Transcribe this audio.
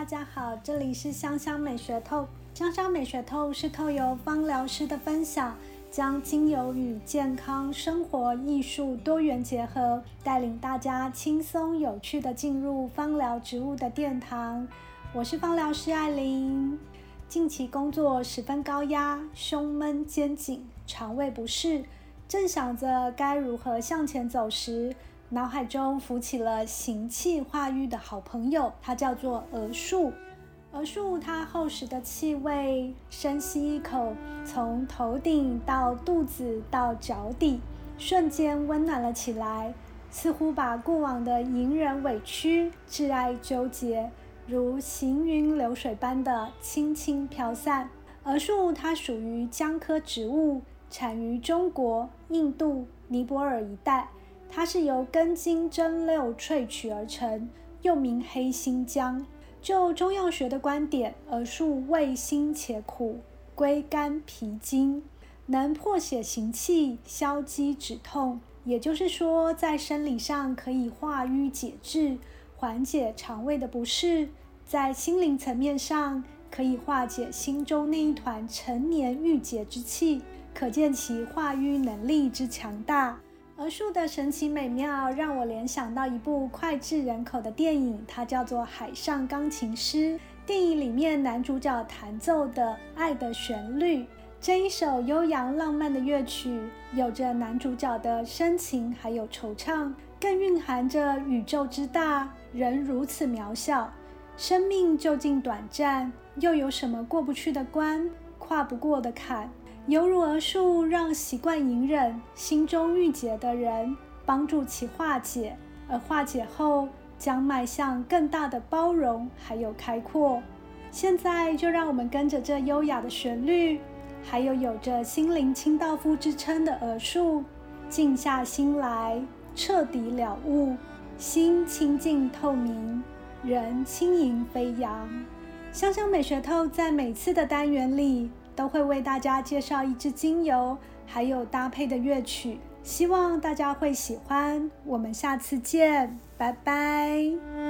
大家好，这里是香香美学透。香香美学透是透由芳疗师的分享，将精油与健康、生活、艺术多元结合，带领大家轻松有趣的进入芳疗植物的殿堂。我是芳疗师艾琳。近期工作十分高压，胸闷、肩颈，肠胃不适，正想着该如何向前走时。脑海中浮起了行气化瘀的好朋友，它叫做鹅树。鹅树它厚实的气味，深吸一口，从头顶到肚子到脚底，瞬间温暖了起来，似乎把过往的隐忍委屈、挚爱纠结，如行云流水般的轻轻飘散。鹅树它属于姜科植物，产于中国、印度、尼泊尔一带。它是由根茎蒸馏萃取而成，又名黑心姜。就中药学的观点，而树味辛且苦，归肝脾经，能破血行气、消积止痛。也就是说，在生理上可以化瘀解滞，缓解肠胃的不适；在心灵层面上，可以化解心中那一团陈年郁结之气，可见其化瘀能力之强大。枸树的神奇美妙让我联想到一部脍炙人口的电影，它叫做《海上钢琴师》。电影里面男主角弹奏的《爱的旋律》这一首悠扬浪漫的乐曲，有着男主角的深情还有惆怅，更蕴含着宇宙之大，人如此渺小，生命究竟短暂，又有什么过不去的关，跨不过的坎？犹如枸树，让习惯隐忍、心中郁结的人帮助其化解，而化解后将迈向更大的包容还有开阔。现在就让我们跟着这优雅的旋律，还有有着心灵清道夫之称的枸树，静下心来，彻底了悟，心清净透明，人轻盈飞扬。香香美学透在每次的单元里。都会为大家介绍一支精油，还有搭配的乐曲，希望大家会喜欢。我们下次见，拜拜。